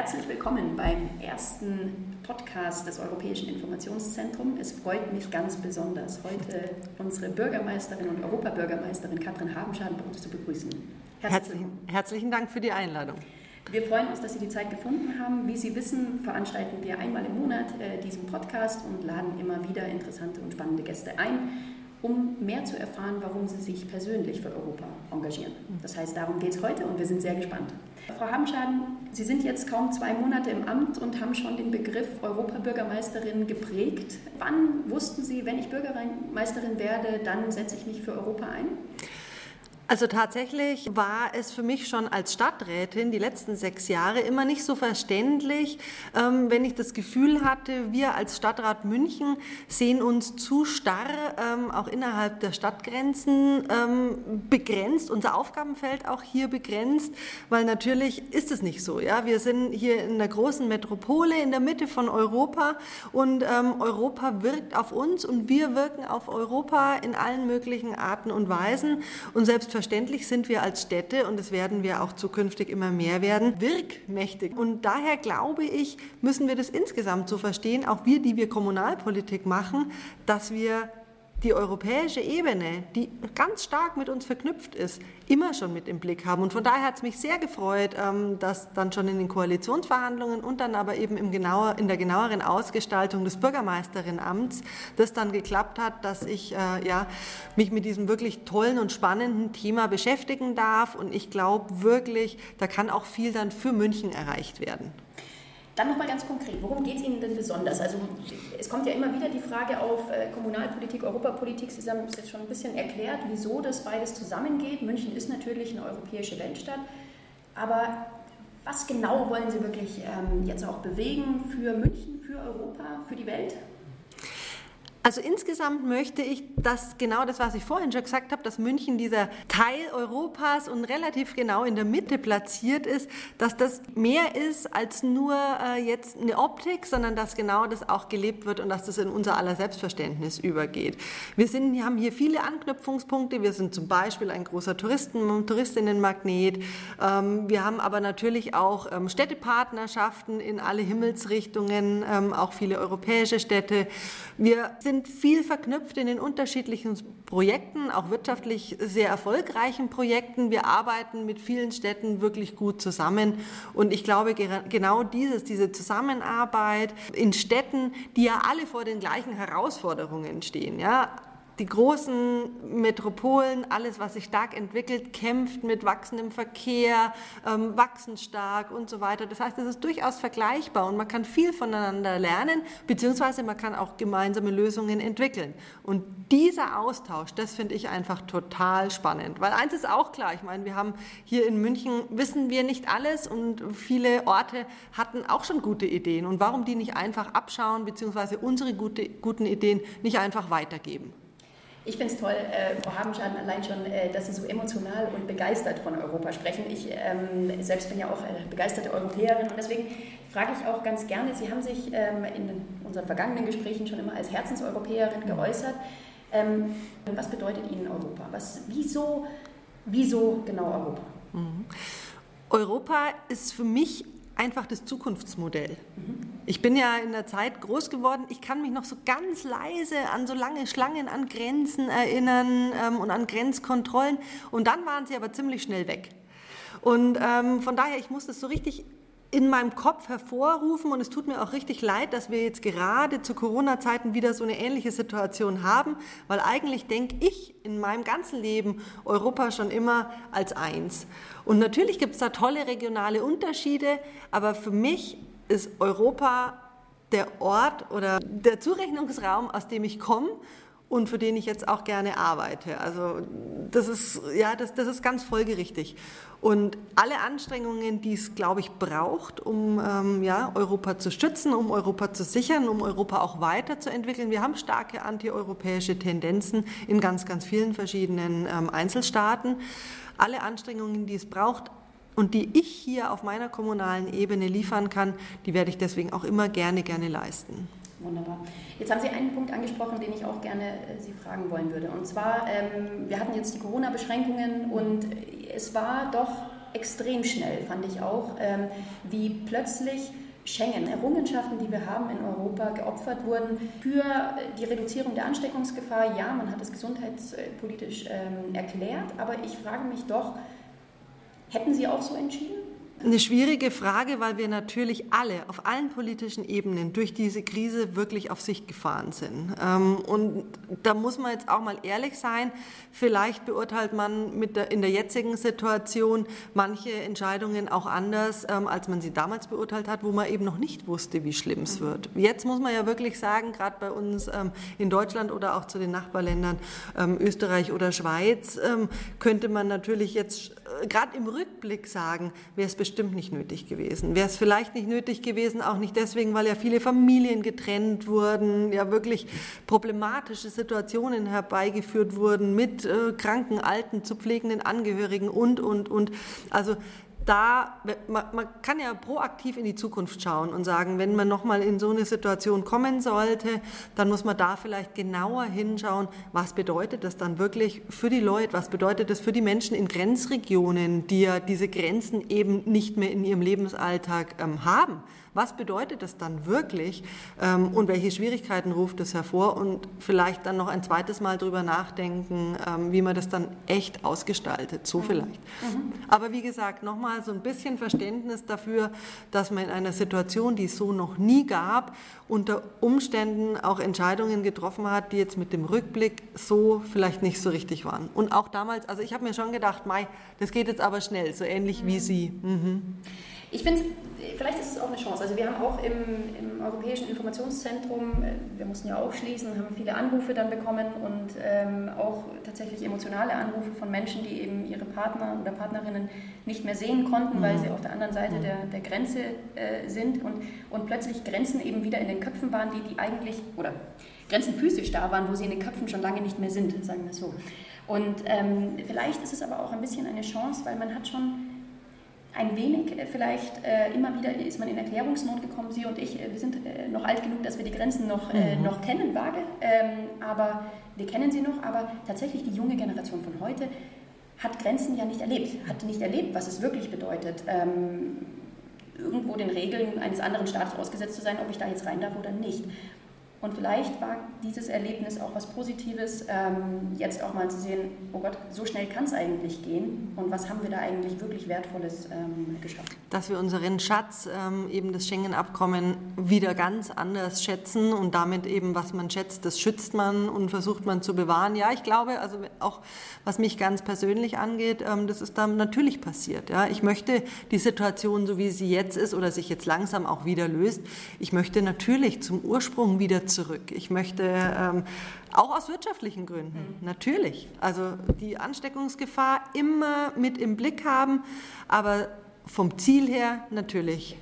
Herzlich willkommen beim ersten Podcast des Europäischen Informationszentrums. Es freut mich ganz besonders, heute unsere Bürgermeisterin und Europabürgermeisterin Katrin Habenschaden bei uns zu begrüßen. Herzlichen, herzlichen Dank für die Einladung. Wir freuen uns, dass Sie die Zeit gefunden haben. Wie Sie wissen, veranstalten wir einmal im Monat äh, diesen Podcast und laden immer wieder interessante und spannende Gäste ein um mehr zu erfahren, warum Sie sich persönlich für Europa engagieren. Das heißt, darum geht es heute und wir sind sehr gespannt. Frau Habenschaden, Sie sind jetzt kaum zwei Monate im Amt und haben schon den Begriff Europabürgermeisterin geprägt. Wann wussten Sie, wenn ich Bürgermeisterin werde, dann setze ich mich für Europa ein? Also tatsächlich war es für mich schon als Stadträtin die letzten sechs Jahre immer nicht so verständlich, ähm, wenn ich das Gefühl hatte, wir als Stadtrat München sehen uns zu starr ähm, auch innerhalb der Stadtgrenzen ähm, begrenzt, unser Aufgabenfeld auch hier begrenzt, weil natürlich ist es nicht so. Ja? Wir sind hier in der großen Metropole in der Mitte von Europa und Europa wirkt auf uns und wir wirken auf Europa in allen möglichen Arten und Weisen und selbst Selbstverständlich sind wir als Städte, und es werden wir auch zukünftig immer mehr werden, wirkmächtig. Und daher glaube ich, müssen wir das insgesamt so verstehen, auch wir, die wir Kommunalpolitik machen, dass wir die europäische Ebene, die ganz stark mit uns verknüpft ist, immer schon mit im Blick haben. Und von daher hat es mich sehr gefreut, ähm, dass dann schon in den Koalitionsverhandlungen und dann aber eben im genauer, in der genaueren Ausgestaltung des Bürgermeisterinamts das dann geklappt hat, dass ich äh, ja, mich mit diesem wirklich tollen und spannenden Thema beschäftigen darf. Und ich glaube wirklich, da kann auch viel dann für München erreicht werden. Dann nochmal ganz konkret, worum geht es Ihnen denn besonders? Also es kommt ja immer wieder die Frage auf äh, Kommunalpolitik, Europapolitik. Sie haben es jetzt schon ein bisschen erklärt, wieso das beides zusammengeht. München ist natürlich eine europäische Weltstadt. Aber was genau wollen Sie wirklich ähm, jetzt auch bewegen für München, für Europa, für die Welt? Also insgesamt möchte ich, dass genau das, was ich vorhin schon gesagt habe, dass München dieser Teil Europas und relativ genau in der Mitte platziert ist, dass das mehr ist als nur äh, jetzt eine Optik, sondern dass genau das auch gelebt wird und dass das in unser aller Selbstverständnis übergeht. Wir sind, haben hier viele Anknüpfungspunkte. Wir sind zum Beispiel ein großer Touristen- und Touristinnenmagnet. Ähm, wir haben aber natürlich auch ähm, Städtepartnerschaften in alle Himmelsrichtungen, ähm, auch viele europäische Städte. Wir sind sind viel verknüpft in den unterschiedlichen Projekten, auch wirtschaftlich sehr erfolgreichen Projekten. Wir arbeiten mit vielen Städten wirklich gut zusammen. Und ich glaube, genau dieses, diese Zusammenarbeit in Städten, die ja alle vor den gleichen Herausforderungen stehen, ja, die großen Metropolen, alles, was sich stark entwickelt, kämpft mit wachsendem Verkehr, ähm, wachsen stark und so weiter. Das heißt, es ist durchaus vergleichbar und man kann viel voneinander lernen, beziehungsweise man kann auch gemeinsame Lösungen entwickeln. Und dieser Austausch, das finde ich einfach total spannend. Weil eins ist auch klar, ich meine, wir haben hier in München, wissen wir nicht alles und viele Orte hatten auch schon gute Ideen. Und warum die nicht einfach abschauen, beziehungsweise unsere gute, guten Ideen nicht einfach weitergeben? Ich finde es toll, äh, Frau Habenschaden, allein schon, äh, dass Sie so emotional und begeistert von Europa sprechen. Ich ähm, selbst bin ja auch äh, begeisterte Europäerin und deswegen frage ich auch ganz gerne, Sie haben sich ähm, in unseren vergangenen Gesprächen schon immer als Herzenseuropäerin geäußert. Ähm, was bedeutet Ihnen Europa? Was, wieso, wieso genau Europa? Mhm. Europa ist für mich einfach das Zukunftsmodell. Ich bin ja in der Zeit groß geworden. Ich kann mich noch so ganz leise an so lange Schlangen an Grenzen erinnern ähm, und an Grenzkontrollen. Und dann waren sie aber ziemlich schnell weg. Und ähm, von daher, ich muss das so richtig in meinem Kopf hervorrufen und es tut mir auch richtig leid, dass wir jetzt gerade zu Corona-Zeiten wieder so eine ähnliche Situation haben, weil eigentlich denke ich in meinem ganzen Leben Europa schon immer als eins. Und natürlich gibt es da tolle regionale Unterschiede, aber für mich ist Europa der Ort oder der Zurechnungsraum, aus dem ich komme und für den ich jetzt auch gerne arbeite. Also das ist, ja, das, das ist ganz folgerichtig. Und alle Anstrengungen, die es, glaube ich, braucht, um ähm, ja, Europa zu schützen, um Europa zu sichern, um Europa auch weiterzuentwickeln. Wir haben starke antieuropäische Tendenzen in ganz, ganz vielen verschiedenen ähm, Einzelstaaten. Alle Anstrengungen, die es braucht, und die ich hier auf meiner kommunalen Ebene liefern kann, die werde ich deswegen auch immer gerne, gerne leisten. Wunderbar. Jetzt haben Sie einen Punkt angesprochen, den ich auch gerne äh, Sie fragen wollen würde. Und zwar, ähm, wir hatten jetzt die Corona-Beschränkungen und es war doch extrem schnell, fand ich auch, ähm, wie plötzlich Schengen, Errungenschaften, die wir haben in Europa, geopfert wurden für die Reduzierung der Ansteckungsgefahr. Ja, man hat es gesundheitspolitisch ähm, erklärt, aber ich frage mich doch, hätten Sie auch so entschieden? Eine schwierige Frage, weil wir natürlich alle auf allen politischen Ebenen durch diese Krise wirklich auf Sicht gefahren sind. Ähm, und da muss man jetzt auch mal ehrlich sein. Vielleicht beurteilt man mit der, in der jetzigen Situation manche Entscheidungen auch anders, ähm, als man sie damals beurteilt hat, wo man eben noch nicht wusste, wie schlimm es wird. Jetzt muss man ja wirklich sagen, gerade bei uns ähm, in Deutschland oder auch zu den Nachbarländern Österreich oder Schweiz, könnte man natürlich jetzt gerade im Rückblick sagen, wäre es bestimmt nicht nötig gewesen. Wäre es vielleicht nicht nötig gewesen, auch nicht deswegen, weil ja viele Familien getrennt wurden, ja wirklich problematische Situationen herbeigeführt wurden mit äh, kranken, alten, zu pflegenden Angehörigen und, und, und. Also da, man, man, kann ja proaktiv in die Zukunft schauen und sagen, wenn man nochmal in so eine Situation kommen sollte, dann muss man da vielleicht genauer hinschauen, was bedeutet das dann wirklich für die Leute, was bedeutet das für die Menschen in Grenzregionen, die ja diese Grenzen eben nicht mehr in ihrem Lebensalltag ähm, haben. Was bedeutet das dann wirklich ähm, und welche Schwierigkeiten ruft es hervor und vielleicht dann noch ein zweites Mal drüber nachdenken, ähm, wie man das dann echt ausgestaltet, so mhm. vielleicht. Mhm. Aber wie gesagt, nochmal so ein bisschen Verständnis dafür, dass man in einer Situation, die es so noch nie gab, unter Umständen auch Entscheidungen getroffen hat, die jetzt mit dem Rückblick so vielleicht nicht so richtig waren. Und auch damals, also ich habe mir schon gedacht, Mai, das geht jetzt aber schnell, so ähnlich mhm. wie Sie. Mhm. Ich finde, vielleicht ist es auch eine Chance. Also wir haben auch im, im, Europäischen Informationszentrum, äh, wir mussten ja auch schließen, haben viele Anrufe dann bekommen und ähm, auch tatsächlich emotionale Anrufe von Menschen, die eben ihre Partner oder Partnerinnen nicht mehr sehen konnten, mhm. weil sie auf der anderen Seite mhm. der, der Grenze äh, sind und, und plötzlich Grenzen eben wieder in den Köpfen waren, die, die eigentlich, oder Grenzen physisch da waren, wo sie in den Köpfen schon lange nicht mehr sind, sagen wir so. Und ähm, vielleicht ist es aber auch ein bisschen eine Chance, weil man hat schon ein wenig äh, vielleicht äh, immer wieder ist man in Erklärungsnot gekommen, Sie und ich, äh, wir sind noch alt genug, dass wir die Grenzen noch, mhm. noch kennen, vage, ähm, aber wir kennen sie noch, aber tatsächlich die junge Generation von heute hat Grenzen ja nicht erlebt, hat nicht erlebt, was es wirklich bedeutet, ähm, irgendwo den Regeln eines anderen Staates ausgesetzt zu sein, ob ich da jetzt rein darf oder nicht. Und vielleicht war dieses Erlebnis auch was Positives, ähm, jetzt auch mal zu sehen, oh Gott, so schnell kann es eigentlich gehen und was haben wir da eigentlich wirklich Wertvolles ähm, geschafft. Dass wir unseren Schatz, ähm, eben das Schengen-Abkommen, wieder ganz anders schätzen und damit eben, was man schätzt, das schützt man und versucht man zu bewahren. Ja, ich glaube, also auch was mich ganz persönlich angeht, das ist dann natürlich passiert. Ja. Ich möchte die Situation, so wie sie jetzt ist oder sich jetzt langsam auch wieder löst, ich möchte natürlich zum Ursprung wieder zurück. Ich möchte ähm, auch aus wirtschaftlichen Gründen, mhm. natürlich. Also die Ansteckungsgefahr immer mit im Blick haben, aber vom Ziel her natürlich.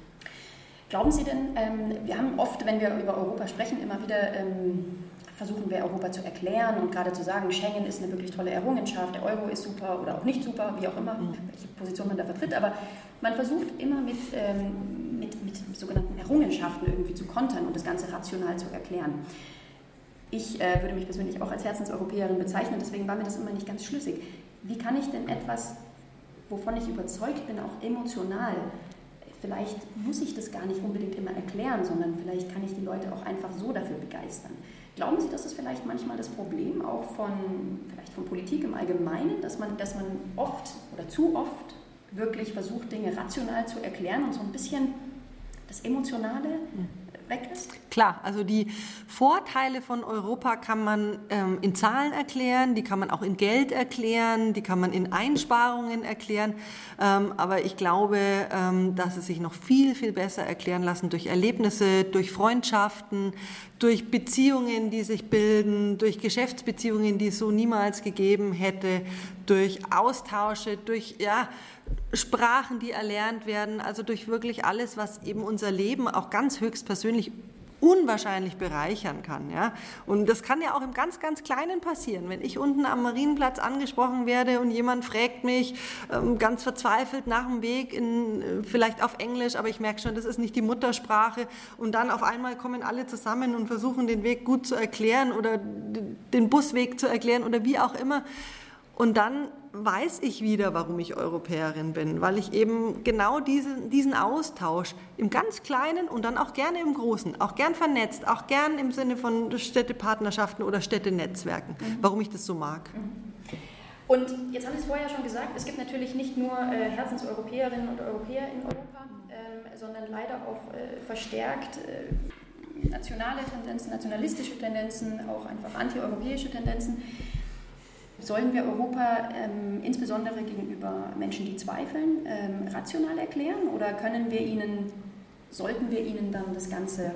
Glauben Sie denn, ähm, wir haben oft, wenn wir über Europa sprechen, immer wieder ähm, versuchen wir Europa zu erklären und gerade zu sagen, Schengen ist eine wirklich tolle Errungenschaft, der Euro ist super oder auch nicht super, wie auch immer, mhm. welche Position man da vertritt, aber man versucht immer mit, ähm, mit, sogenannten Errungenschaften irgendwie zu kontern und das Ganze rational zu erklären. Ich äh, würde mich persönlich auch als Herzenseuropäerin bezeichnen, deswegen war mir das immer nicht ganz schlüssig. Wie kann ich denn etwas, wovon ich überzeugt bin, auch emotional, vielleicht muss ich das gar nicht unbedingt immer erklären, sondern vielleicht kann ich die Leute auch einfach so dafür begeistern. Glauben Sie, das ist vielleicht manchmal das Problem auch von, vielleicht von Politik im Allgemeinen, dass man, dass man oft oder zu oft wirklich versucht, Dinge rational zu erklären und so ein bisschen das Emotionale weg ist? Klar, also die Vorteile von Europa kann man ähm, in Zahlen erklären, die kann man auch in Geld erklären, die kann man in Einsparungen erklären. Ähm, aber ich glaube, ähm, dass es sich noch viel, viel besser erklären lassen durch Erlebnisse, durch Freundschaften, durch Beziehungen, die sich bilden, durch Geschäftsbeziehungen, die es so niemals gegeben hätte, durch Austausche, durch ja, Sprachen, die erlernt werden, also durch wirklich alles, was eben unser Leben auch ganz höchstpersönlich unwahrscheinlich bereichern kann. Ja? Und das kann ja auch im ganz, ganz Kleinen passieren. Wenn ich unten am Marienplatz angesprochen werde und jemand fragt mich ähm, ganz verzweifelt nach dem Weg, in, äh, vielleicht auf Englisch, aber ich merke schon, das ist nicht die Muttersprache. Und dann auf einmal kommen alle zusammen und versuchen, den Weg gut zu erklären oder den Busweg zu erklären oder wie auch immer. Und dann weiß ich wieder, warum ich Europäerin bin, weil ich eben genau diesen, diesen Austausch im ganz Kleinen und dann auch gerne im Großen, auch gern vernetzt, auch gern im Sinne von Städtepartnerschaften oder Städtenetzwerken, mhm. warum ich das so mag. Mhm. Und jetzt haben Sie es vorher schon gesagt, es gibt natürlich nicht nur äh, Herzenseuropäerinnen und Europäer in Europa, ähm, sondern leider auch äh, verstärkt äh, nationale Tendenzen, nationalistische Tendenzen, auch einfach antieuropäische Tendenzen. Sollen wir Europa ähm, insbesondere gegenüber Menschen, die zweifeln, ähm, rational erklären? Oder können wir ihnen, sollten wir ihnen dann das Ganze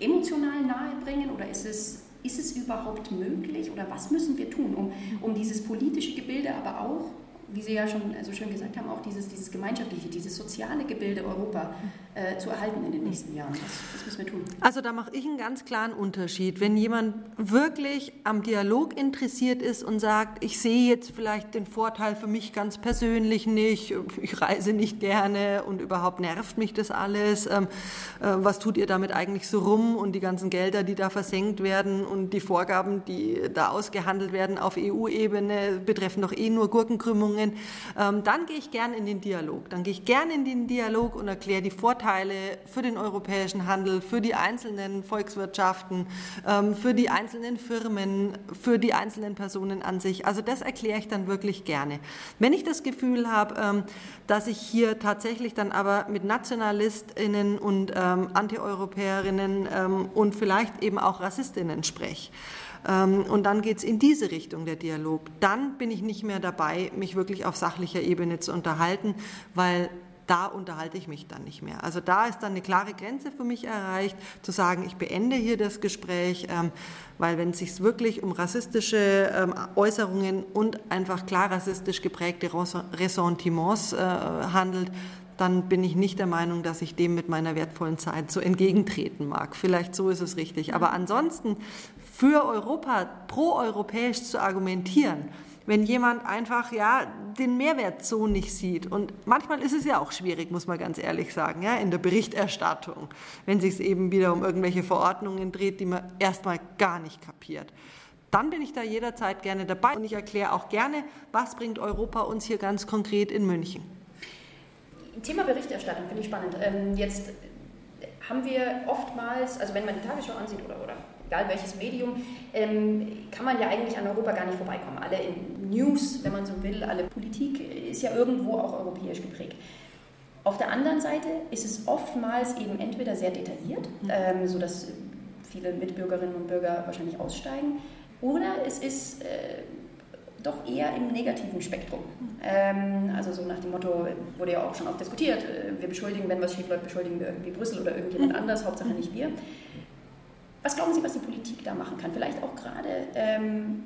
emotional nahebringen? Oder ist es ist es überhaupt möglich? Oder was müssen wir tun, um, um dieses politische Gebilde, aber auch wie Sie ja schon so schön gesagt haben, auch dieses, dieses gemeinschaftliche, dieses soziale Gebilde Europa äh, zu erhalten in den nächsten Jahren. Das, das müssen wir tun. Also da mache ich einen ganz klaren Unterschied. Wenn jemand wirklich am Dialog interessiert ist und sagt, ich sehe jetzt vielleicht den Vorteil für mich ganz persönlich nicht, ich reise nicht gerne und überhaupt nervt mich das alles, ähm, äh, was tut ihr damit eigentlich so rum und die ganzen Gelder, die da versenkt werden und die Vorgaben, die da ausgehandelt werden auf EU-Ebene, betreffen doch eh nur Gurkenkrümmungen Lösungen, ähm, dann gehe ich gern in den Dialog. Dann gehe ich gern in den Dialog und erkläre die Vorteile für den europäischen Handel, für die einzelnen Volkswirtschaften, ähm, für die einzelnen Firmen, für die einzelnen Personen an sich. Also das erkläre ich dann wirklich gerne. Wenn ich das Gefühl habe, ähm, dass ich hier tatsächlich dann aber mit NationalistInnen und Antieuropäerinnen und vielleicht eben auch RassistInnen spreche, und dann geht es in diese Richtung der Dialog. Dann bin ich nicht mehr dabei, mich wirklich auf sachlicher Ebene zu unterhalten, weil da unterhalte ich mich dann nicht mehr. Also da ist dann eine klare Grenze für mich erreicht, zu sagen, ich beende hier das Gespräch, ähm, weil wenn es sich wirklich um rassistische ähm, Äußerungen und einfach klar rassistisch geprägte Ressentiments äh, handelt, dann bin ich nicht der Meinung, dass ich dem mit meiner wertvollen Zeit so entgegentreten mag. Vielleicht so ist es richtig. Aber ansonsten für Europa pro-europäisch zu argumentieren, wenn jemand einfach ja den Mehrwert so nicht sieht. Und manchmal ist es ja auch schwierig, muss man ganz ehrlich sagen, ja, in der Berichterstattung, wenn sich es eben wieder um irgendwelche Verordnungen dreht, die man erstmal gar nicht kapiert. Dann bin ich da jederzeit gerne dabei und ich erkläre auch gerne, was bringt Europa uns hier ganz konkret in München. Thema Berichterstattung finde ich spannend. Ähm, jetzt haben wir oftmals, also wenn man die Tagesschau ansieht oder, oder egal welches Medium, ähm, kann man ja eigentlich an Europa gar nicht vorbeikommen. Alle News, wenn man so will, alle Politik ist ja irgendwo auch europäisch geprägt. Auf der anderen Seite ist es oftmals eben entweder sehr detailliert, mhm. ähm, sodass viele Mitbürgerinnen und Bürger wahrscheinlich aussteigen, oder es ist äh, doch eher im negativen Spektrum. Ähm, also so nach dem Motto, wurde ja auch schon oft diskutiert, äh, wir beschuldigen, wenn was schief läuft, beschuldigen wir irgendwie Brüssel oder irgendjemand mhm. anders, Hauptsache nicht wir. Was glauben Sie, was die Politik da machen kann? Vielleicht auch gerade ähm,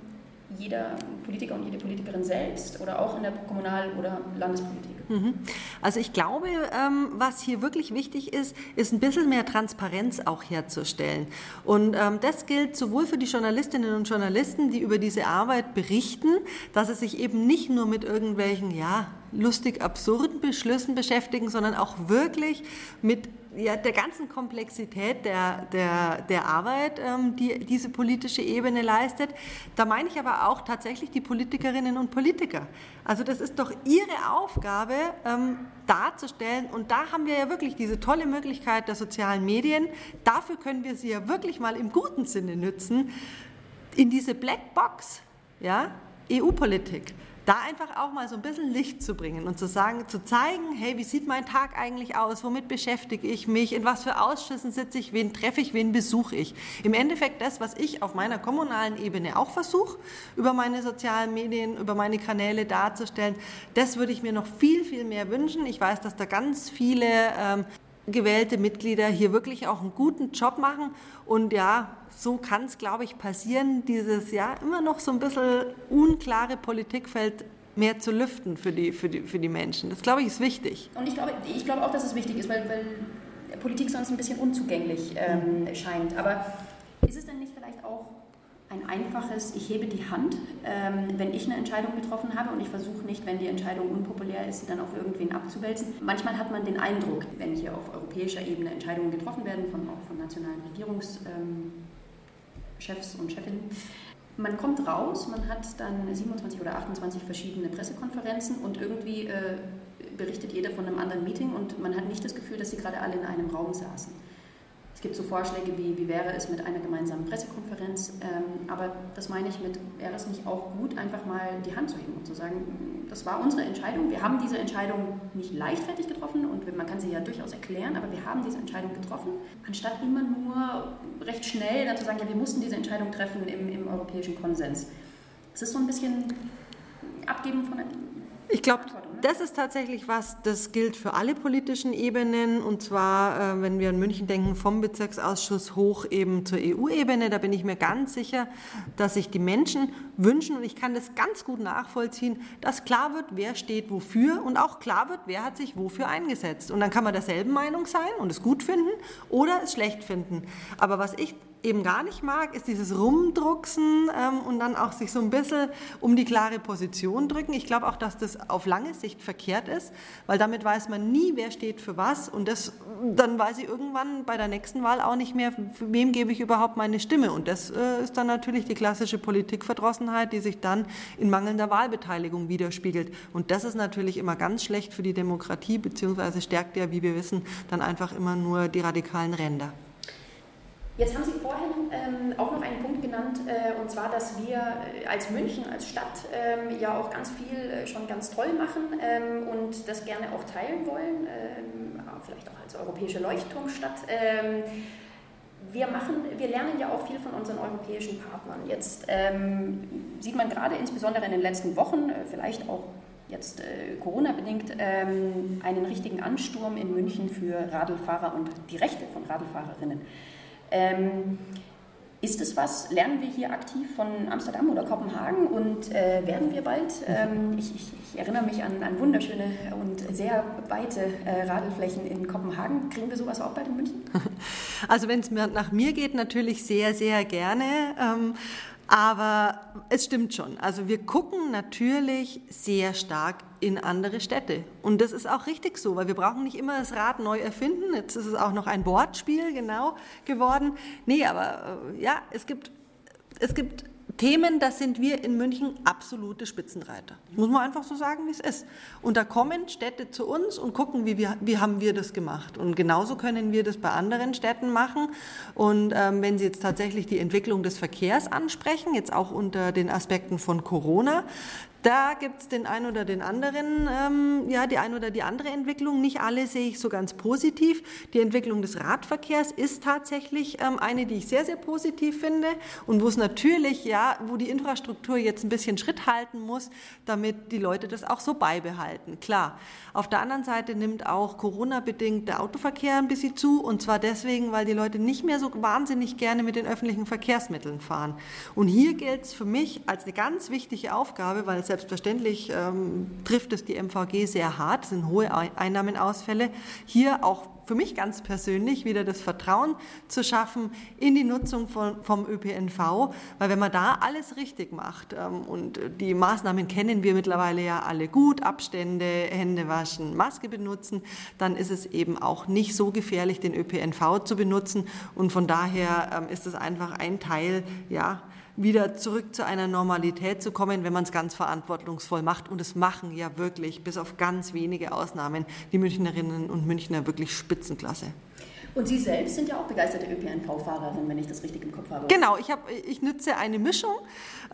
jeder Politiker und jede Politikerin selbst oder auch in der Kommunal- oder Landespolitik? Mhm. Also ich glaube, ähm, was hier wirklich wichtig ist, ist ein bisschen mehr Transparenz auch herzustellen. Und ähm, das gilt sowohl für die Journalistinnen und Journalisten, die über diese Arbeit berichten, dass sie sich eben nicht nur mit irgendwelchen, ja, lustig absurden Beschlüssen beschäftigen, sondern auch wirklich mit ja, der ganzen Komplexität der, der, der Arbeit, ähm, die diese politische Ebene leistet. Da meine ich aber auch tatsächlich die Politikerinnen und Politiker. Also das ist doch ihre Aufgabe, ähm, darzustellen. Und da haben wir ja wirklich diese tolle Möglichkeit der sozialen Medien. Dafür können wir sie ja wirklich mal im guten Sinne nützen, in diese Blackbox, ja, EU-Politik da einfach auch mal so ein bisschen Licht zu bringen und zu sagen, zu zeigen, hey, wie sieht mein Tag eigentlich aus? Womit beschäftige ich mich? In was für Ausschüssen sitze ich? Wen treffe ich? Wen besuche ich? Im Endeffekt das, was ich auf meiner kommunalen Ebene auch versuche, über meine sozialen Medien, über meine Kanäle darzustellen, das würde ich mir noch viel, viel mehr wünschen. Ich weiß, dass da ganz viele ähm, gewählte Mitglieder hier wirklich auch einen guten Job machen. Und ja, so kann es, glaube ich, passieren, dieses ja immer noch so ein bisschen unklare Politikfeld mehr zu lüften für die, für die, für die Menschen. Das, glaube ich, ist wichtig. Und ich glaube, ich glaube auch, dass es wichtig ist, weil, weil Politik sonst ein bisschen unzugänglich ähm, scheint. Aber ist es denn nicht vielleicht auch ein einfaches, ich hebe die Hand, ähm, wenn ich eine Entscheidung getroffen habe und ich versuche nicht, wenn die Entscheidung unpopulär ist, sie dann auf irgendwen abzuwälzen. Manchmal hat man den Eindruck, wenn hier auf europäischer Ebene Entscheidungen getroffen werden, von, auch von nationalen Regierungschefs ähm, und Chefinnen, man kommt raus, man hat dann 27 oder 28 verschiedene Pressekonferenzen und irgendwie äh, berichtet jeder von einem anderen Meeting und man hat nicht das Gefühl, dass sie gerade alle in einem Raum saßen. Es gibt so Vorschläge wie, wie wäre es mit einer gemeinsamen Pressekonferenz, ähm, aber das meine ich mit, wäre es nicht auch gut, einfach mal die Hand zu heben und zu sagen, das war unsere Entscheidung, wir haben diese Entscheidung nicht leichtfertig getroffen und man kann sie ja durchaus erklären, aber wir haben diese Entscheidung getroffen, anstatt immer nur recht schnell dann zu sagen, ja, wir mussten diese Entscheidung treffen im, im europäischen Konsens. Es ist so ein bisschen Abgeben von ich glaube, das ist tatsächlich was, das gilt für alle politischen Ebenen. Und zwar, äh, wenn wir an München denken, vom Bezirksausschuss hoch eben zur EU-Ebene. Da bin ich mir ganz sicher, dass sich die Menschen wünschen, und ich kann das ganz gut nachvollziehen, dass klar wird, wer steht wofür und auch klar wird, wer hat sich wofür eingesetzt. Und dann kann man derselben Meinung sein und es gut finden oder es schlecht finden. Aber was ich eben gar nicht mag, ist dieses Rumdrucksen ähm, und dann auch sich so ein bisschen um die klare Position drücken. Ich glaube auch, dass das auf lange Sicht verkehrt ist, weil damit weiß man nie, wer steht für was und das, dann weiß ich irgendwann bei der nächsten Wahl auch nicht mehr, wem gebe ich überhaupt meine Stimme. Und das äh, ist dann natürlich die klassische Politikverdrossenheit, die sich dann in mangelnder Wahlbeteiligung widerspiegelt. Und das ist natürlich immer ganz schlecht für die Demokratie, beziehungsweise stärkt ja, wie wir wissen, dann einfach immer nur die radikalen Ränder. Jetzt haben Sie vorhin ähm, auch noch einen Punkt genannt, äh, und zwar, dass wir äh, als München, als Stadt ähm, ja auch ganz viel äh, schon ganz toll machen ähm, und das gerne auch teilen wollen, ähm, vielleicht auch als europäische Leuchtturmstadt. Ähm, wir, machen, wir lernen ja auch viel von unseren europäischen Partnern. Jetzt ähm, sieht man gerade insbesondere in den letzten Wochen, äh, vielleicht auch jetzt äh, Corona-bedingt, einen richtigen Ansturm in München für Radlfahrer und die Rechte von Radlfahrerinnen. Ähm, ist es was, lernen wir hier aktiv von Amsterdam oder Kopenhagen und äh, werden wir bald? Ähm, ich, ich, ich, erinnere mich an, an, wunderschöne und sehr weite äh, Radelflächen in Kopenhagen. Kriegen wir sowas auch bald in München? Also wenn es nach mir geht, natürlich sehr, sehr gerne. Ähm, aber es stimmt schon. Also wir gucken natürlich sehr stark in andere Städte. Und das ist auch richtig so, weil wir brauchen nicht immer das Rad neu erfinden. Jetzt ist es auch noch ein Wortspiel genau geworden. Nee, aber äh, ja, es gibt, es gibt Themen, da sind wir in München absolute Spitzenreiter. Muss man einfach so sagen, wie es ist. Und da kommen Städte zu uns und gucken, wie, wir, wie haben wir das gemacht. Und genauso können wir das bei anderen Städten machen. Und ähm, wenn Sie jetzt tatsächlich die Entwicklung des Verkehrs ansprechen, jetzt auch unter den Aspekten von Corona, da gibt es den einen oder den anderen, ähm, ja, die eine oder die andere Entwicklung. Nicht alle sehe ich so ganz positiv. Die Entwicklung des Radverkehrs ist tatsächlich ähm, eine, die ich sehr, sehr positiv finde und wo es natürlich, ja, wo die Infrastruktur jetzt ein bisschen Schritt halten muss, damit die Leute das auch so beibehalten. Klar. Auf der anderen Seite nimmt auch Corona-bedingt der Autoverkehr ein bisschen zu und zwar deswegen, weil die Leute nicht mehr so wahnsinnig gerne mit den öffentlichen Verkehrsmitteln fahren. Und hier gilt es für mich als eine ganz wichtige Aufgabe, weil es Selbstverständlich ähm, trifft es die MVG sehr hart, sind hohe Einnahmenausfälle. Hier auch für mich ganz persönlich wieder das Vertrauen zu schaffen in die Nutzung von, vom ÖPNV, weil wenn man da alles richtig macht ähm, und die Maßnahmen kennen wir mittlerweile ja alle gut, Abstände, Hände waschen, Maske benutzen, dann ist es eben auch nicht so gefährlich, den ÖPNV zu benutzen. Und von daher ähm, ist es einfach ein Teil, ja, wieder zurück zu einer Normalität zu kommen, wenn man es ganz verantwortungsvoll macht. Und es machen ja wirklich, bis auf ganz wenige Ausnahmen, die Münchnerinnen und Münchner wirklich Spitzenklasse. Und Sie selbst sind ja auch begeisterte ÖPNV-Fahrerin, wenn ich das richtig im Kopf habe. Genau, ich, hab, ich nütze eine Mischung.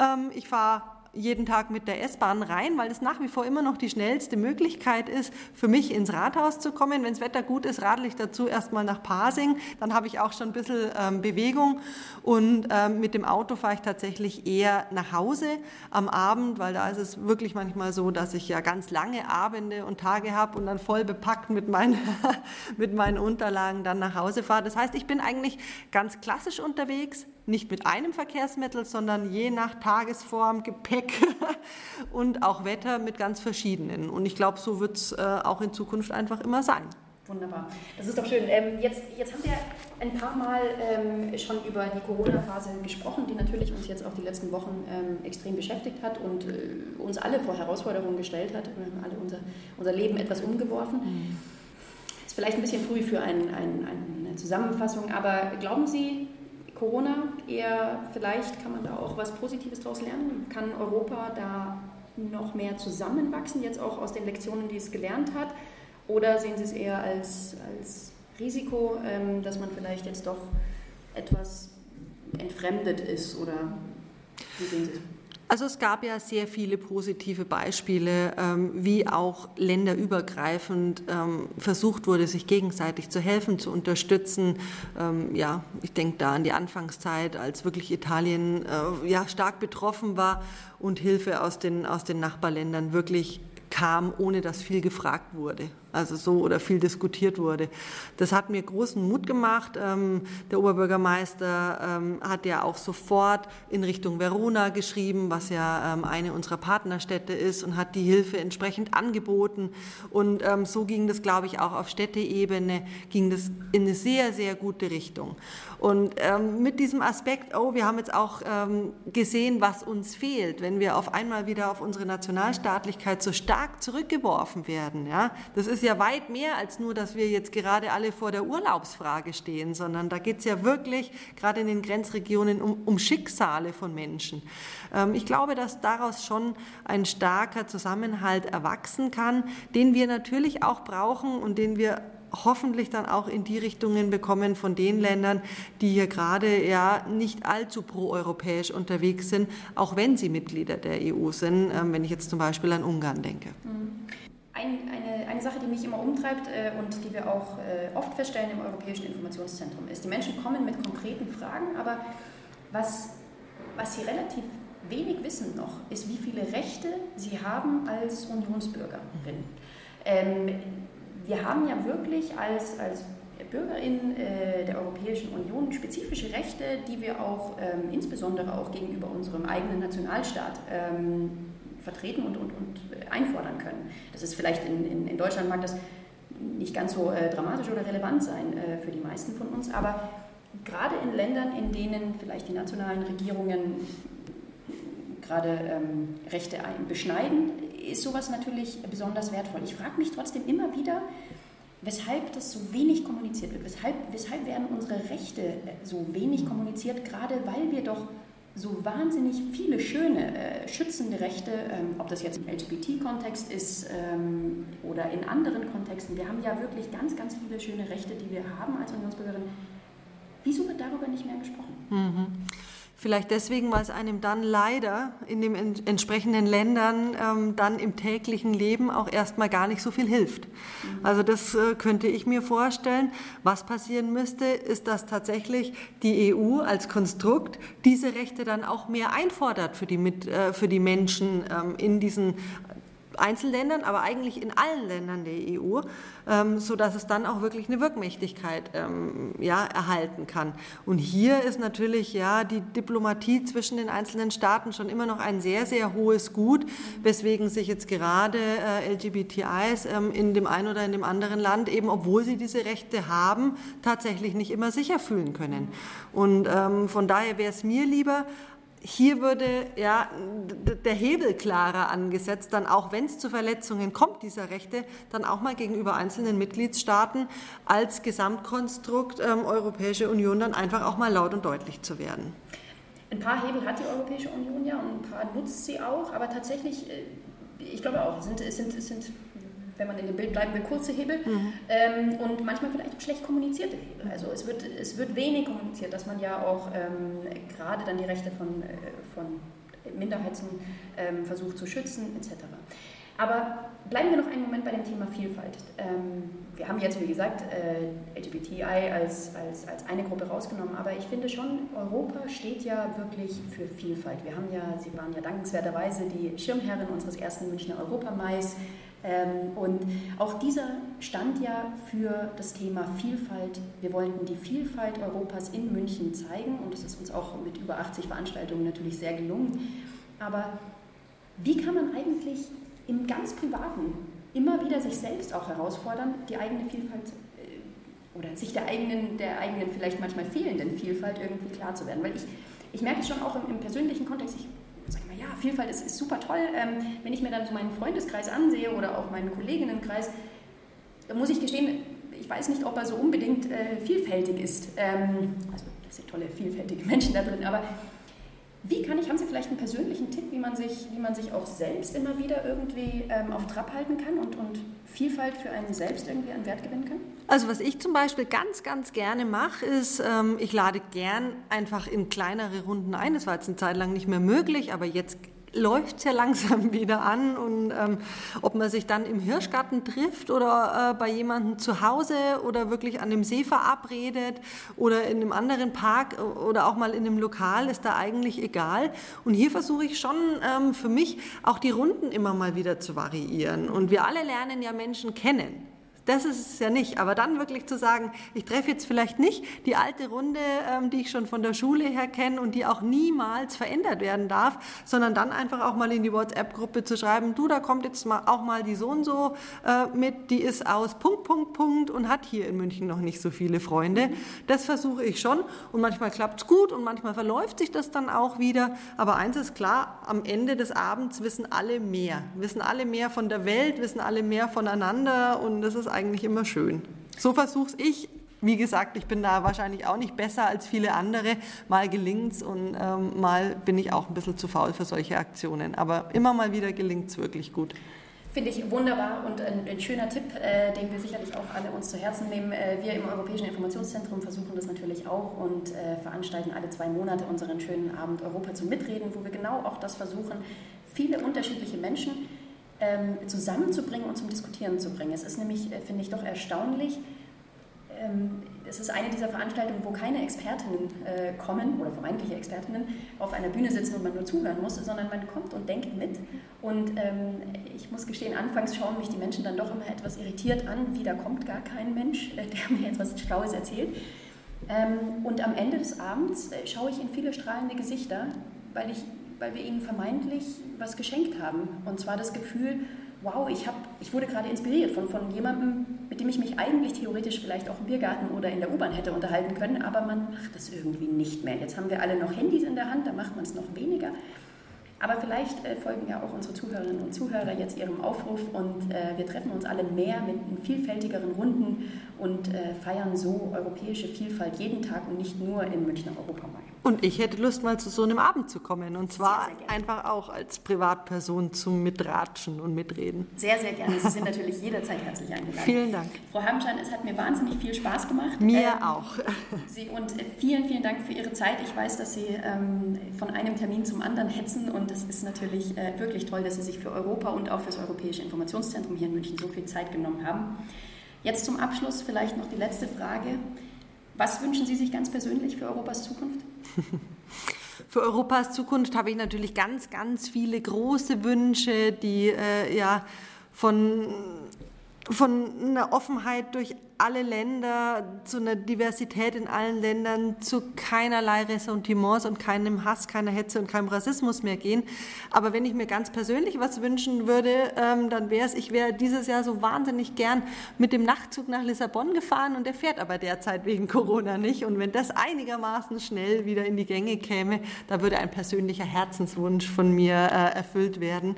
Ähm, ich fahre jeden Tag mit der S-Bahn rein, weil es nach wie vor immer noch die schnellste Möglichkeit ist, für mich ins Rathaus zu kommen. Wenn das Wetter gut ist, radel ich dazu erstmal nach Pasing. Dann habe ich auch schon ein bisschen ähm, Bewegung. Und ähm, mit dem Auto fahre ich tatsächlich eher nach Hause am Abend, weil da ist es wirklich manchmal so, dass ich ja ganz lange Abende und Tage habe und dann voll bepackt mit meinen, mit meinen Unterlagen dann nach Hause fahre. Das heißt, ich bin eigentlich ganz klassisch unterwegs, nicht mit einem Verkehrsmittel, sondern je nach Tagesform, Gepäck und auch Wetter mit ganz verschiedenen. Und ich glaube, so wird es äh, auch in Zukunft einfach immer sein. Wunderbar, das ist doch schön. Ähm, jetzt, jetzt haben wir ein paar Mal ähm, schon über die Corona-Phase gesprochen, die natürlich uns jetzt auch die letzten Wochen ähm, extrem beschäftigt hat und äh, uns alle vor Herausforderungen gestellt hat. Wir haben alle unser, unser Leben etwas umgeworfen. Mhm. Ist vielleicht ein bisschen früh für ein, ein, eine Zusammenfassung, aber glauben Sie, Corona eher, vielleicht kann man da auch was Positives daraus lernen? Kann Europa da noch mehr zusammenwachsen, jetzt auch aus den Lektionen, die es gelernt hat? Oder sehen Sie es eher als, als Risiko, ähm, dass man vielleicht jetzt doch etwas entfremdet ist? Oder wie sehen Sie es? Also es gab ja sehr viele positive Beispiele, ähm, wie auch länderübergreifend ähm, versucht wurde, sich gegenseitig zu helfen, zu unterstützen. Ähm, ja, ich denke da an die Anfangszeit, als wirklich Italien äh, ja, stark betroffen war und Hilfe aus den, aus den Nachbarländern wirklich kam, ohne dass viel gefragt wurde also so oder viel diskutiert wurde. Das hat mir großen Mut gemacht. Ähm, der Oberbürgermeister ähm, hat ja auch sofort in Richtung Verona geschrieben, was ja ähm, eine unserer Partnerstädte ist und hat die Hilfe entsprechend angeboten. Und so ging das, glaube ich, auch auf Städteebene, ging das in eine sehr, sehr gute Richtung. Und mit diesem Aspekt, oh, wir haben jetzt auch gesehen, was uns fehlt, wenn wir auf einmal wieder auf unsere Nationalstaatlichkeit so stark zurückgeworfen werden. Ja? Das ist ja ja weit mehr als nur, dass wir jetzt gerade alle vor der Urlaubsfrage stehen, sondern da geht es ja wirklich gerade in den Grenzregionen um, um Schicksale von Menschen. Ähm, ich glaube, dass daraus schon ein starker Zusammenhalt erwachsen kann, den wir natürlich auch brauchen und den wir hoffentlich dann auch in die Richtungen bekommen von den Ländern, die hier gerade ja nicht allzu proeuropäisch unterwegs sind, auch wenn sie Mitglieder der EU sind, ähm, wenn ich jetzt zum Beispiel an Ungarn denke. Ein, eine, eine Sache, die mich immer umtreibt äh, und die wir auch äh, oft feststellen im Europäischen Informationszentrum, ist, die Menschen kommen mit konkreten Fragen, aber was, was sie relativ wenig wissen noch, ist, wie viele Rechte sie haben als Unionsbürgerin. Ähm, wir haben ja wirklich als, als Bürgerin äh, der Europäischen Union spezifische Rechte, die wir auch ähm, insbesondere auch gegenüber unserem eigenen Nationalstaat ähm, vertreten und, und, und einfordern können. Das ist vielleicht in, in, in Deutschland mag das nicht ganz so äh, dramatisch oder relevant sein äh, für die meisten von uns, aber gerade in Ländern, in denen vielleicht die nationalen Regierungen gerade ähm, Rechte beschneiden, ist sowas natürlich besonders wertvoll. Ich frage mich trotzdem immer wieder, weshalb das so wenig kommuniziert wird. Weshalb, weshalb werden unsere Rechte so wenig kommuniziert, gerade weil wir doch so wahnsinnig viele schöne äh, schützende Rechte, ähm, ob das jetzt im LGBT-Kontext ist ähm, oder in anderen Kontexten. Wir haben ja wirklich ganz, ganz viele schöne Rechte, die wir haben als Unionsbürgerin. Wieso wird darüber nicht mehr gesprochen? Mhm. Vielleicht deswegen, weil es einem dann leider in den entsprechenden Ländern ähm, dann im täglichen Leben auch erstmal gar nicht so viel hilft. Mhm. Also das äh, könnte ich mir vorstellen. Was passieren müsste, ist, dass tatsächlich die EU als Konstrukt diese Rechte dann auch mehr einfordert für die, mit, äh, für die Menschen ähm, in diesen Einzelländern, aber eigentlich in allen Ländern der EU, ähm, sodass es dann auch wirklich eine Wirkmächtigkeit ähm, ja, erhalten kann. Und hier ist natürlich ja die Diplomatie zwischen den einzelnen Staaten schon immer noch ein sehr, sehr hohes Gut, weswegen sich jetzt gerade äh, LGBTIs ähm, in dem einen oder in dem anderen Land eben, obwohl sie diese Rechte haben, tatsächlich nicht immer sicher fühlen können. Und ähm, von daher wäre es mir lieber, hier würde ja der Hebel klarer angesetzt, dann auch wenn es zu Verletzungen kommt dieser Rechte, dann auch mal gegenüber einzelnen Mitgliedstaaten als Gesamtkonstrukt ähm, Europäische Union dann einfach auch mal laut und deutlich zu werden. Ein paar Hebel hat die Europäische Union ja und ein paar nutzt sie auch, aber tatsächlich, äh, ich glaube auch, sind, sind, sind wenn man in dem Bild bleiben will, kurze Hebel mhm. ähm, und manchmal vielleicht schlecht kommunizierte Hebel. Also es wird, es wird wenig kommuniziert, dass man ja auch ähm, gerade dann die Rechte von, äh, von Minderheiten ähm, versucht zu schützen etc. Aber bleiben wir noch einen Moment bei dem Thema Vielfalt. Ähm, wir haben jetzt, wie gesagt, äh, LGBTI als, als, als eine Gruppe rausgenommen, aber ich finde schon, Europa steht ja wirklich für Vielfalt. Wir haben ja, Sie waren ja dankenswerterweise die Schirmherrin unseres ersten Münchner Europamais. Ähm, und auch dieser stand ja für das Thema Vielfalt. Wir wollten die Vielfalt Europas in München zeigen und es ist uns auch mit über 80 Veranstaltungen natürlich sehr gelungen. Aber wie kann man eigentlich im ganz Privaten immer wieder sich selbst auch herausfordern, die eigene Vielfalt äh, oder sich der eigenen, der eigenen vielleicht manchmal fehlenden Vielfalt irgendwie klar zu werden? Weil ich, ich merke es schon auch im, im persönlichen Kontext, ich ja, Vielfalt ist, ist super toll. Ähm, wenn ich mir dann so meinen Freundeskreis ansehe oder auch meinen Kolleginnenkreis, muss ich gestehen, ich weiß nicht, ob er so unbedingt äh, vielfältig ist. Ähm, also das sind tolle, vielfältige Menschen da drin, aber wie kann ich, haben Sie vielleicht einen persönlichen Tipp, wie man sich, wie man sich auch selbst immer wieder irgendwie ähm, auf Trab halten kann und, und Vielfalt für einen selbst irgendwie an Wert gewinnen kann? Also was ich zum Beispiel ganz, ganz gerne mache, ist, ähm, ich lade gern einfach in kleinere Runden ein. Das war jetzt eine Zeit lang nicht mehr möglich, aber jetzt läuft es ja langsam wieder an und ähm, ob man sich dann im Hirschgarten trifft oder äh, bei jemandem zu Hause oder wirklich an dem See verabredet oder in einem anderen Park oder auch mal in einem Lokal, ist da eigentlich egal. Und hier versuche ich schon ähm, für mich auch die Runden immer mal wieder zu variieren. Und wir alle lernen ja Menschen kennen. Das ist es ja nicht. Aber dann wirklich zu sagen, ich treffe jetzt vielleicht nicht die alte Runde, ähm, die ich schon von der Schule her kenne und die auch niemals verändert werden darf, sondern dann einfach auch mal in die WhatsApp-Gruppe zu schreiben, du, da kommt jetzt mal auch mal die so und so äh, mit, die ist aus Punkt, Punkt, Punkt und hat hier in München noch nicht so viele Freunde. Das versuche ich schon und manchmal klappt es gut und manchmal verläuft sich das dann auch wieder. Aber eins ist klar, am Ende des Abends wissen alle mehr. Wissen alle mehr von der Welt, wissen alle mehr voneinander und das ist eigentlich immer schön. So versuche ich. Wie gesagt, ich bin da wahrscheinlich auch nicht besser als viele andere. Mal gelingt es und ähm, mal bin ich auch ein bisschen zu faul für solche Aktionen. Aber immer mal wieder gelingt es wirklich gut. Finde ich wunderbar und ein, ein schöner Tipp, äh, den wir sicherlich auch alle uns zu Herzen nehmen. Äh, wir im Europäischen Informationszentrum versuchen das natürlich auch und äh, veranstalten alle zwei Monate unseren schönen Abend Europa zum Mitreden, wo wir genau auch das versuchen, viele unterschiedliche Menschen zusammenzubringen und zum Diskutieren zu bringen. Es ist nämlich, äh, finde ich, doch erstaunlich. Ähm, es ist eine dieser Veranstaltungen, wo keine Expertinnen äh, kommen oder vermeintliche Expertinnen auf einer Bühne sitzen und man nur zuhören muss, sondern man kommt und denkt mit. Und ähm, ich muss gestehen, anfangs schauen mich die Menschen dann doch immer etwas irritiert an, wie da kommt gar kein Mensch, äh, der mir etwas Schlaues erzählt. Ähm, und am Ende des Abends schaue ich in viele strahlende Gesichter, weil ich weil wir ihnen vermeintlich was geschenkt haben. Und zwar das Gefühl, wow, ich, hab, ich wurde gerade inspiriert von, von jemandem, mit dem ich mich eigentlich theoretisch vielleicht auch im Biergarten oder in der U-Bahn hätte unterhalten können, aber man macht das irgendwie nicht mehr. Jetzt haben wir alle noch Handys in der Hand, da macht man es noch weniger. Aber vielleicht äh, folgen ja auch unsere Zuhörerinnen und Zuhörer jetzt ihrem Aufruf und äh, wir treffen uns alle mehr mit vielfältigeren Runden und äh, feiern so europäische Vielfalt jeden Tag und nicht nur im Münchner Europamarkt. Und ich hätte Lust, mal zu so einem Abend zu kommen. Und zwar sehr, sehr einfach auch als Privatperson zum Mitratschen und Mitreden. Sehr, sehr gerne. Sie sind natürlich jederzeit herzlich eingeladen. Vielen Dank. Frau Hamschan, es hat mir wahnsinnig viel Spaß gemacht. Mir ähm, auch. Sie, und äh, vielen, vielen Dank für Ihre Zeit. Ich weiß, dass Sie ähm, von einem Termin zum anderen hetzen. Und es ist natürlich äh, wirklich toll, dass Sie sich für Europa und auch für das Europäische Informationszentrum hier in München so viel Zeit genommen haben. Jetzt zum Abschluss vielleicht noch die letzte Frage. Was wünschen Sie sich ganz persönlich für Europas Zukunft? Für Europas Zukunft habe ich natürlich ganz, ganz viele große Wünsche, die äh, ja von, von einer Offenheit durch alle Länder, zu einer Diversität in allen Ländern, zu keinerlei Ressentiments und keinem Hass, keiner Hetze und keinem Rassismus mehr gehen. Aber wenn ich mir ganz persönlich was wünschen würde, ähm, dann wäre es, ich wäre dieses Jahr so wahnsinnig gern mit dem Nachtzug nach Lissabon gefahren und der fährt aber derzeit wegen Corona nicht. Und wenn das einigermaßen schnell wieder in die Gänge käme, da würde ein persönlicher Herzenswunsch von mir äh, erfüllt werden.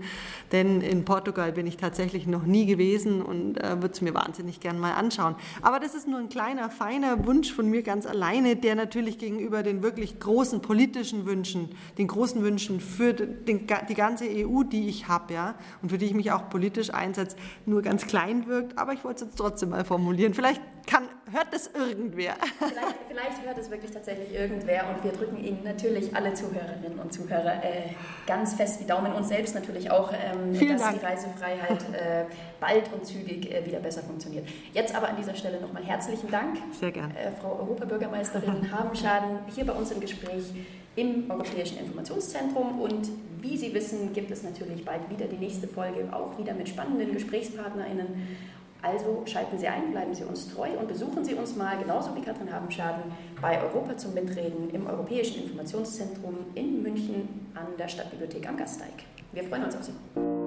Denn in Portugal bin ich tatsächlich noch nie gewesen und äh, würde es mir wahnsinnig gern mal anschauen. Aber das ist nur ein kleiner, feiner Wunsch von mir ganz alleine, der natürlich gegenüber den wirklich großen politischen Wünschen, den großen Wünschen für den, die ganze EU, die ich habe, ja, und für die ich mich auch politisch einsetze, nur ganz klein wirkt. Aber ich wollte es jetzt trotzdem mal formulieren. Vielleicht kann, hört das irgendwer. Vielleicht, vielleicht, hört es wirklich tatsächlich irgendwer und wir drücken Ihnen natürlich alle Zuhörerinnen und Zuhörer äh, ganz fest die Daumen, uns selbst natürlich auch, ähm, dass Dank. die Reisefreiheit äh, bald und zügig äh, wieder besser funktioniert. Jetzt aber an dieser Stelle nochmal herzlichen Dank. Sehr gern. Äh, Frau Europabürgermeisterin Habenschaden hier bei uns im Gespräch im Europäischen Informationszentrum und wie Sie wissen, gibt es natürlich bald wieder die nächste Folge, auch wieder mit spannenden GesprächspartnerInnen also schalten Sie ein, bleiben Sie uns treu und besuchen Sie uns mal, genauso wie Katrin Habenschaden, bei Europa zum Mitreden im Europäischen Informationszentrum in München an der Stadtbibliothek am Gasteig. Wir freuen uns auf Sie.